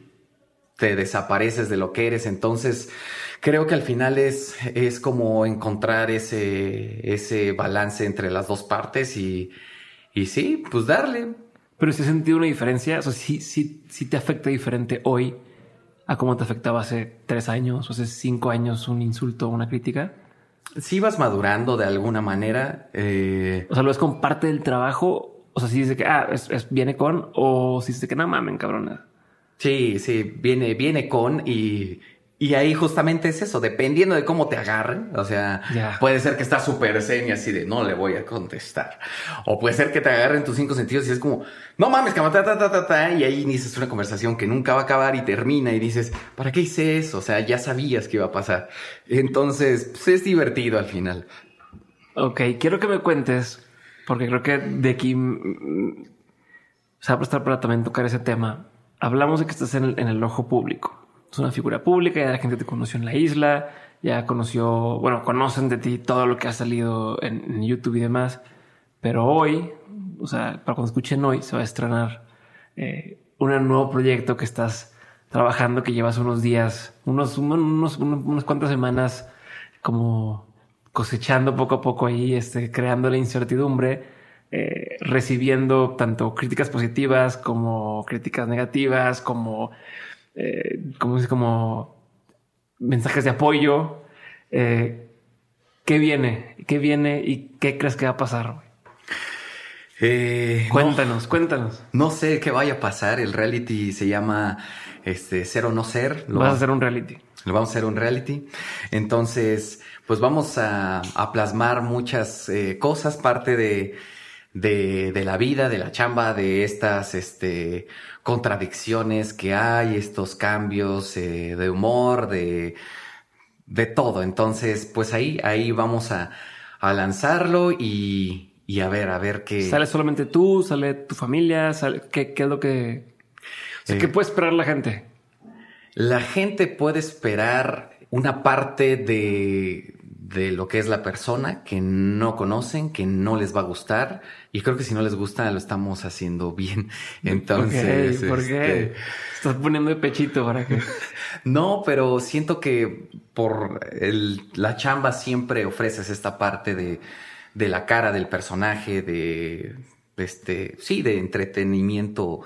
te desapareces de lo que eres. Entonces, creo que al final es, es como encontrar ese, ese balance entre las dos partes y, y sí, pues darle. Pero si has sentido una diferencia, o sea, sí te afecta diferente hoy a cómo te afectaba hace tres años o hace cinco años un insulto o una crítica. Sí vas madurando de alguna manera. Eh... O sea, lo es con parte del trabajo. O sea, si dice que ah, es, viene con, o si dice que no mamen, cabrón. Sí, sí, viene, viene con y y ahí justamente es eso, dependiendo de cómo te agarren. O sea, puede ser que estás súper zen y así de no le voy a contestar. O puede ser que te agarren tus cinco sentidos y es como, no mames, ta, ta, ta, ta, ta, y ahí inicias una conversación que nunca va a acabar y termina y dices, ¿para qué hice eso? O sea, ya sabías que iba a pasar. Entonces, pues es divertido al final. Ok, quiero que me cuentes, porque creo que de aquí mm, se va a prestar para también tocar ese tema. Hablamos de que estás en el ojo público es una figura pública, ya la gente te conoció en la isla, ya conoció, bueno, conocen de ti todo lo que ha salido en, YouTube y demás. Pero hoy, o sea, para cuando escuchen hoy, se va a estrenar eh, un nuevo proyecto que estás trabajando, que llevas unos días, unos, unos, unas cuantas semanas como cosechando poco a poco ahí, este, creando la incertidumbre, eh, recibiendo tanto críticas positivas como críticas negativas, como eh, como, como mensajes de apoyo. Eh, ¿Qué viene? ¿Qué viene y qué crees que va a pasar? Eh, cuéntanos, cuéntanos. No sé qué vaya a pasar. El reality se llama este, Ser o No Ser. Lo vas a hacer un reality. Lo vamos a hacer un reality. Entonces, pues vamos a, plasmar muchas eh, cosas, parte de, de, de, la vida, de la chamba, de estas, este, contradicciones que hay, estos cambios eh, de humor, de, de todo. Entonces, pues ahí, ahí vamos a, a lanzarlo y, y, a ver, a ver qué. ¿Sale solamente tú? ¿Sale tu familia? ¿Sale, qué, qué, es lo que... O ¿Qué puede esperar la gente? La gente puede esperar una parte de, de lo que es la persona que no conocen, que no les va a gustar. Y creo que si no les gusta, lo estamos haciendo bien. Entonces. ¿Por qué? Este, Estás poniendo de pechito para que. no, pero siento que por el, la chamba siempre ofreces esta parte de, de la cara del personaje, de este, sí, de entretenimiento,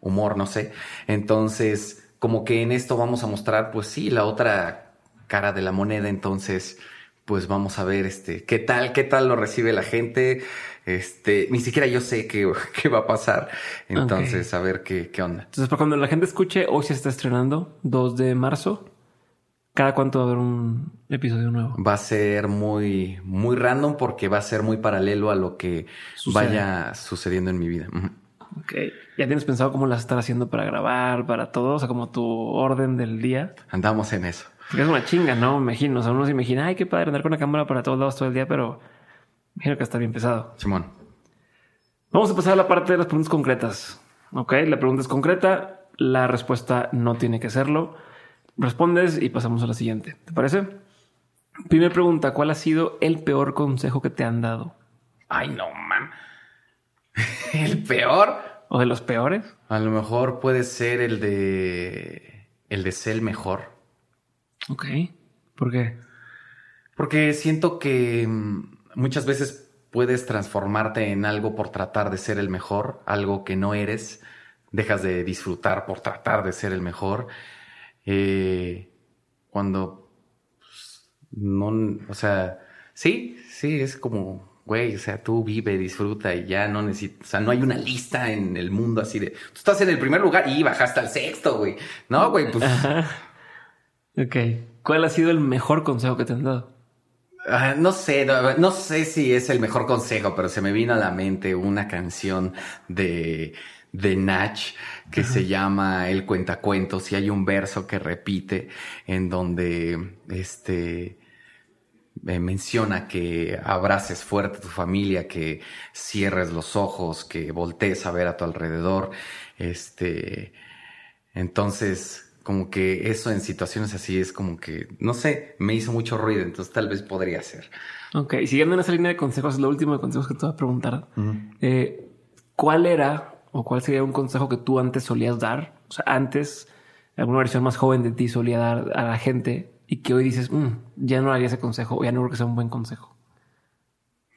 humor, no sé. Entonces, como que en esto vamos a mostrar, pues sí, la otra cara de la moneda. Entonces, pues vamos a ver este qué tal, qué tal lo recibe la gente. Este, ni siquiera yo sé qué, qué va a pasar. Entonces, a ver qué, qué onda. Entonces, para cuando la gente escuche, hoy se está estrenando, 2 de marzo. ¿Cada cuánto va a haber un episodio nuevo? Va a ser muy, muy random porque va a ser muy paralelo a lo que vaya sucediendo en mi vida. Ok. ¿Ya tienes pensado cómo las estar haciendo para grabar, para todo? O sea, como tu orden del día. Andamos en eso. Porque es una chinga, ¿no? Me imagino. O sea, uno se imagina, ay, qué padre andar con la cámara para todos lados todo el día, pero imagino que está bien pesado. Simón. Vamos a pasar a la parte de las preguntas concretas. Ok, la pregunta es concreta, la respuesta no tiene que serlo. Respondes y pasamos a la siguiente. ¿Te parece? Primera pregunta, ¿cuál ha sido el peor consejo que te han dado? Ay, no, man. ¿El peor? ¿O de los peores? A lo mejor puede ser el de... El de ser el mejor. Ok. ¿Por qué? Porque siento que mm, muchas veces puedes transformarte en algo por tratar de ser el mejor, algo que no eres. Dejas de disfrutar por tratar de ser el mejor. Eh, cuando pues, no, o sea, sí, sí, es como, güey, o sea, tú vive, disfruta y ya no necesitas, o sea, no hay una lista en el mundo así de, tú estás en el primer lugar y bajaste al sexto, güey. No, güey, pues... Ok. ¿Cuál ha sido el mejor consejo que te han dado? Uh, no sé, no, no, sé si es el mejor consejo, pero se me vino a la mente una canción de, de Nach que se llama El Cuentacuentos y hay un verso que repite en donde este eh, menciona que abraces fuerte a tu familia, que cierres los ojos, que voltees a ver a tu alrededor. Este, entonces, como que eso en situaciones así es como que, no sé, me hizo mucho ruido, entonces tal vez podría ser. Ok, siguiendo en esa línea de consejos, lo último de consejos que te voy a preguntar. eh, ¿Cuál era o cuál sería un consejo que tú antes solías dar? O sea, antes, alguna versión más joven de ti solía dar a la gente y que hoy dices, mm, ya no haría ese consejo o ya no creo que sea un buen consejo.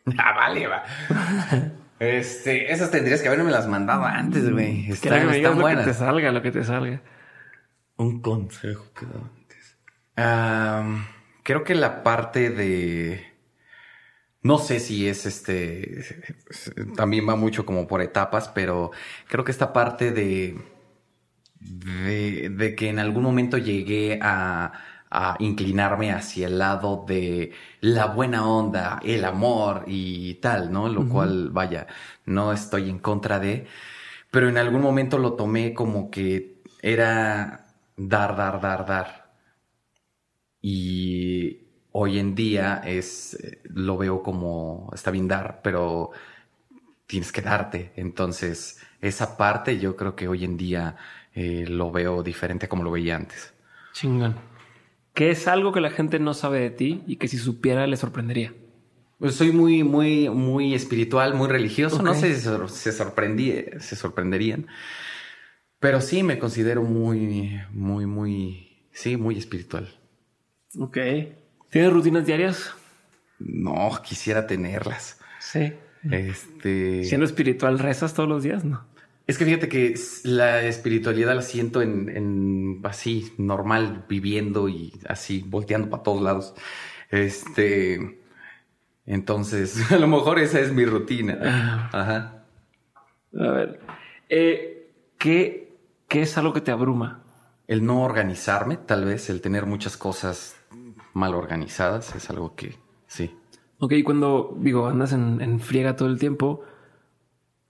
Ah, vale, va. este, esas tendrías que haberme las mandado antes, güey. Están, que están buenas. Lo que te salga, lo que te salga. Un consejo que antes. creo que la parte de. No sé si es este. También va mucho como por etapas, pero creo que esta parte de. de, de que en algún momento llegué a, a inclinarme hacia el lado de la buena onda, el amor y tal, ¿no? Lo cual, vaya, no estoy en contra de, pero en algún momento lo tomé como que era dar, dar, dar, dar. Y hoy en día es, lo veo como, está bien dar, pero tienes que darte. Entonces, esa parte yo creo que hoy en día eh, lo veo diferente a como lo veía antes. Chingón. ¿Qué es algo que la gente no sabe de ti y que si supiera le sorprendería? Pues soy muy, muy, muy espiritual, muy religioso. No sé si se, sorprendí, se sorprenderían. Pero sí me considero muy, muy, muy, sí, muy espiritual. Ok. ¿Tienes rutinas diarias? No, quisiera tenerlas. Sí. Este. Siendo espiritual, rezas todos los días, ¿no? Es que fíjate que la espiritualidad la siento en, en así, normal, viviendo y así, volteando para todos lados. Este. Entonces, a lo mejor esa es mi rutina. Ah. Ajá. A ver. Eh, ¿Qué ¿Qué es algo que te abruma? El no organizarme, tal vez, el tener muchas cosas mal organizadas, es algo que sí. Ok, cuando, digo, andas en, friega todo el tiempo,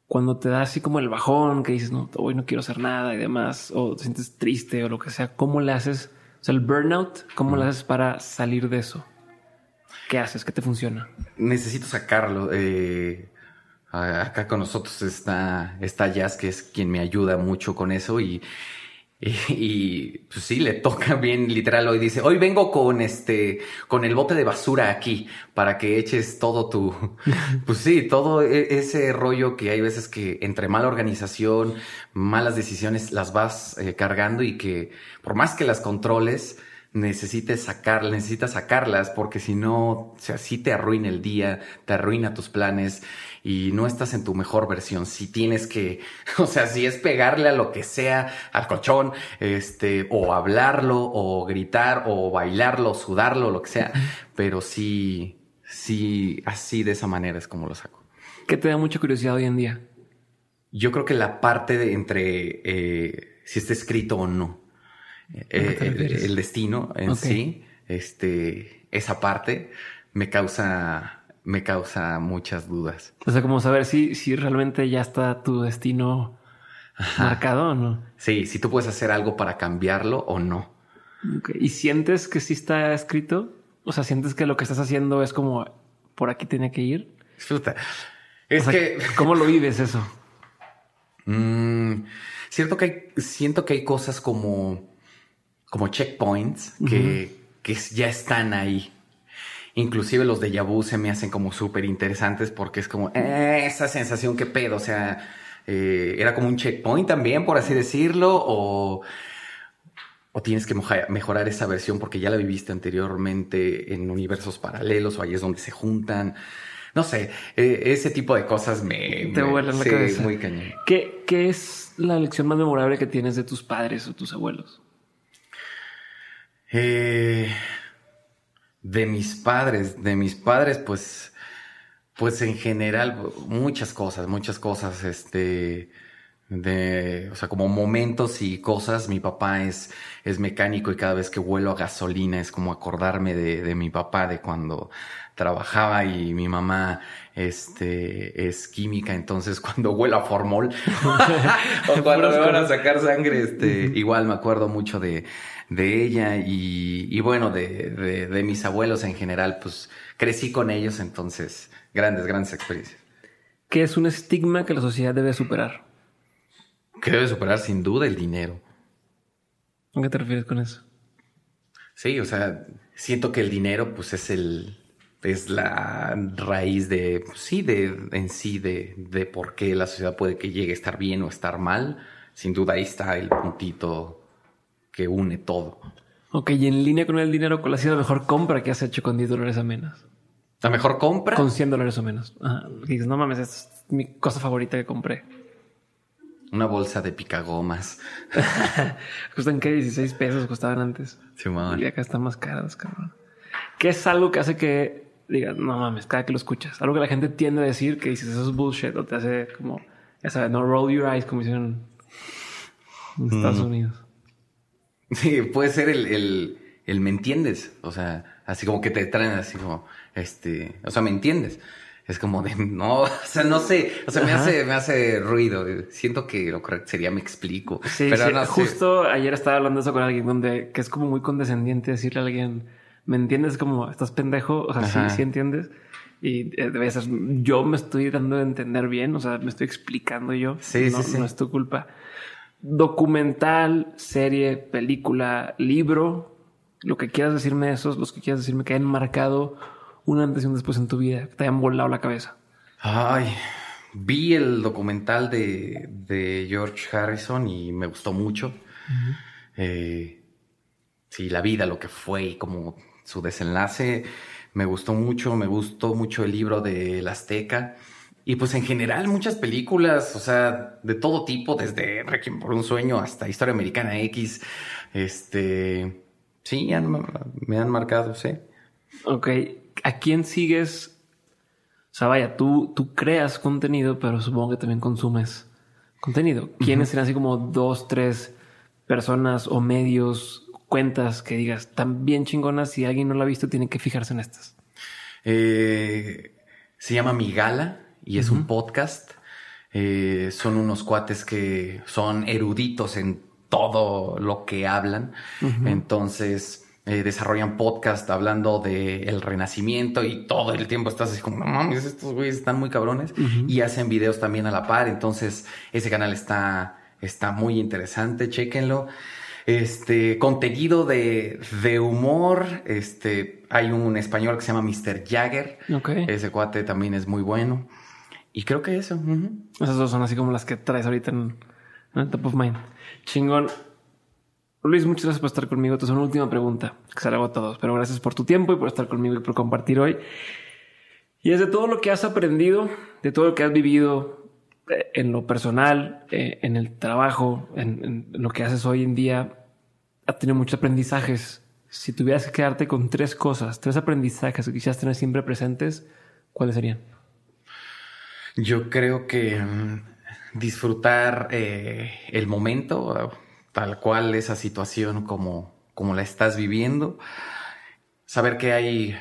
cuando te da así como el bajón, que dices, no, hoy no quiero hacer nada y demás, o te sientes triste o lo que sea, ¿cómo le haces? O sea, el burnout, ¿cómo lo haces para salir de eso? ¿Qué haces? ¿Qué te funciona? Necesito sacarlo. Eh, acá con nosotros está, está Jazz, que es quien me ayuda mucho con eso y, y, pues sí, le toca bien literal hoy. Dice, hoy vengo con este, con el bote de basura aquí para que eches todo tu, pues sí, todo e, ese rollo que hay veces que entre mala organización, malas decisiones las vas eh, cargando y que por más que las controles, necesites sacar, necesitas sacarlas porque si no, o sea, sí te arruina el día, te arruina tus planes y no estás en tu mejor versión. Si tienes que, o sea, si es pegarle a lo que sea, al colchón, este, o hablarlo, o gritar, o bailarlo, o sudarlo, lo que sea, pero sí, sí, así de esa manera es como lo saco. ¿Qué te da mucha curiosidad hoy en día? Yo creo que la parte de entre eh, si está escrito o no. Eh, el, destino en sí, este, esa parte me causa, me causa muchas dudas. O sea, como saber si, si realmente ya está tu destino marcado o no. Sí, si tú puedes hacer algo para cambiarlo o no. ¿Y sientes que sí está escrito? O sea, sientes que lo que estás haciendo es como por aquí tiene que ir. Disfruta. Es que. ¿Cómo lo vives eso? Mm, cierto que hay, siento que hay cosas como como checkpoints que, que ya están ahí. Inclusive los de vu se me hacen como súper interesantes porque es como eh, esa sensación que pedo, o sea, eh, era como un checkpoint también, por así decirlo, o, o tienes que mejorar esa versión porque ya la viviste anteriormente en universos paralelos o ahí es donde se juntan. No sé, eh, ese tipo de cosas me... Te vuelan la cabeza. Muy cañón. ¿Qué, ¿Qué es la lección más memorable que tienes de tus padres o tus abuelos? Eh, de mis padres, de mis padres, pues, pues en general, muchas cosas, muchas cosas, este, de, o sea, como momentos y cosas. Mi papá es, es mecánico y cada vez que vuelo a gasolina es como acordarme de, de mi papá, de cuando trabajaba y mi mamá este es química, entonces cuando vuelo a formol o cuando me van a sacar sangre, este, igual me acuerdo mucho de, de ella y, bueno, de, de, mis abuelos en general, pues crecí con ellos, entonces grandes, grandes experiencias. ¿Qué es un estigma que la sociedad debe superar? Que debe superar sin duda el dinero. ¿A qué te refieres con eso? Sí, o sea, siento que el dinero pues es el es la raíz de pues, sí de en sí de, de por qué la sociedad puede que llegue a estar bien o estar mal. Sin duda ahí está el puntito que une todo. Ok, y en línea con el dinero, ¿cuál ha sido la mejor compra que has hecho con 10 dólares a menos? ¿La mejor compra? Con 100 dólares o menos. Ajá. dices, no mames, es mi cosa favorita que compré. Una bolsa de picagomas. ¿Costan qué? 16 pesos costaban antes. Sí, man. Y acá están más caras, cabrón. ¿Qué es algo que hace que digas, no mames, cada que lo escuchas? Algo que la gente tiende a decir que dices, eso es bullshit, o te hace como, ya sabes, no roll your eyes como hicieron en Estados mm. Unidos. Sí, puede ser el, el, el, me entiendes. O sea, así como que te traen así como, este, o sea, me entiendes. Es como de, no, o sea, no sé, o sea, me hace, me hace ruido. Siento que lo correcto sería me explico. Sí, pero justo ayer estaba hablando eso con alguien donde, que es como muy condescendiente decirle a alguien, ¿me entiendes? Como, estás pendejo, o sea, sí, sí entiendes. Y eh, de veces yo me estoy dando a entender bien, o sea, me estoy explicando yo. Sí, sí, sí. No es tu culpa documental, serie, película, libro, lo que quieras decirme de esos, los que quieras decirme que hayan marcado una antes y un después en tu vida, que te hayan volado la cabeza. Ay, vi el documental de, George Harrison y me gustó mucho. Eh, sí, la vida, lo que fue y como su desenlace, me gustó mucho, me gustó mucho el libro de La Azteca. Y pues en general muchas películas, o sea, de todo tipo, desde Requiem por un sueño hasta Historia Americana X, este, sí, me han marcado, sí. Ok, ¿a quién sigues? O sea, vaya, tú, tú creas contenido, pero supongo que también consumes contenido. ¿Quiénes serán así como dos, tres personas o medios, cuentas que digas tan bien chingonas? Si alguien no lo ha visto, tiene que fijarse en estas. Eh, se llama Migala y es un podcast. Eh, son unos cuates que son eruditos en todo lo que hablan. Entonces, eh, desarrollan podcast hablando del el renacimiento y todo el tiempo estás así como, no mames, estos güeyes están muy cabrones y hacen videos también a la par. Entonces, ese canal está, está muy interesante, chéquenlo. Este contenido de, de humor, este hay un español que se llama Mr. Jagger. Ese cuate también es muy bueno. Y creo que eso. Esas dos son así como las que traes ahorita en, en top of mind. Chingón. Luis, muchas gracias por estar conmigo. Te es una última pregunta que se la hago a todos, pero gracias por tu tiempo y por estar conmigo y por compartir hoy. Y es de todo lo que has aprendido, de todo lo que has vivido eh, en lo personal, eh, en el trabajo, en, lo que haces hoy en día, has tenido muchos aprendizajes. Si tuvieras que quedarte con tres cosas, tres aprendizajes que quisieras tener siempre presentes, ¿cuáles serían? Yo creo que mm, disfrutar eh, el momento, tal cual esa situación como, como la estás viviendo, saber que hay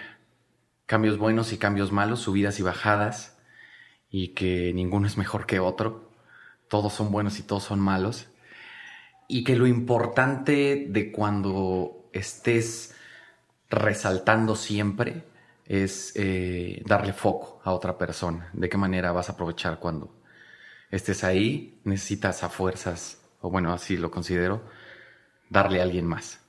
cambios buenos y cambios malos, subidas y bajadas, y que ninguno es mejor que otro, todos son buenos y todos son malos, y que lo importante de cuando estés resaltando siempre es eh, darle foco a otra persona. ¿De qué manera vas a aprovechar cuando estés ahí? Necesitas a fuerzas, o bueno, así lo considero, darle a alguien más.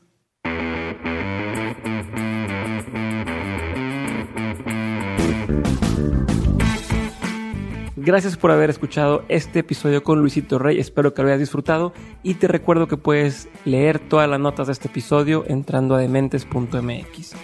Gracias por haber escuchado este episodio con Luisito Rey. Espero que lo hayas disfrutado y te recuerdo que puedes leer todas las notas de este episodio entrando a dementes.mx.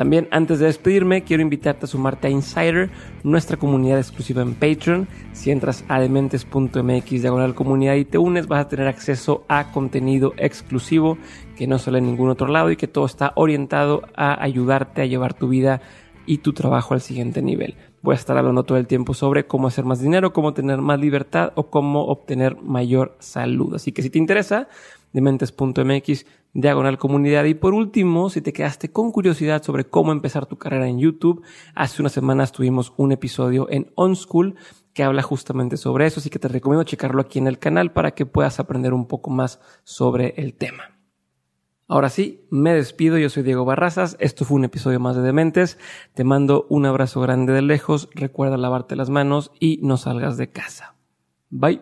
También antes de despedirme, quiero invitarte a sumarte a Insider, nuestra comunidad exclusiva en Patreon. Si entras a dementes.mx diagonal comunidad y te unes, vas a tener acceso a contenido exclusivo que no sale en ningún otro lado y que todo está orientado a ayudarte a llevar tu vida y tu trabajo al siguiente nivel. Voy a estar hablando todo el tiempo sobre cómo hacer más dinero, cómo tener más libertad o cómo obtener mayor salud. Así que si te interesa, dementes.mx, diagonal comunidad. Y por último, si te quedaste con curiosidad sobre cómo empezar tu carrera en YouTube, hace unas semanas tuvimos un episodio en On School que habla justamente sobre eso, así que te recomiendo checarlo aquí en el canal para que puedas aprender un poco más sobre el tema. Ahora sí, me despido. Yo soy Diego Barrazas. Esto fue un episodio más de Dementes. Te mando un abrazo grande de lejos. Recuerda lavarte las manos y no salgas de casa. Bye.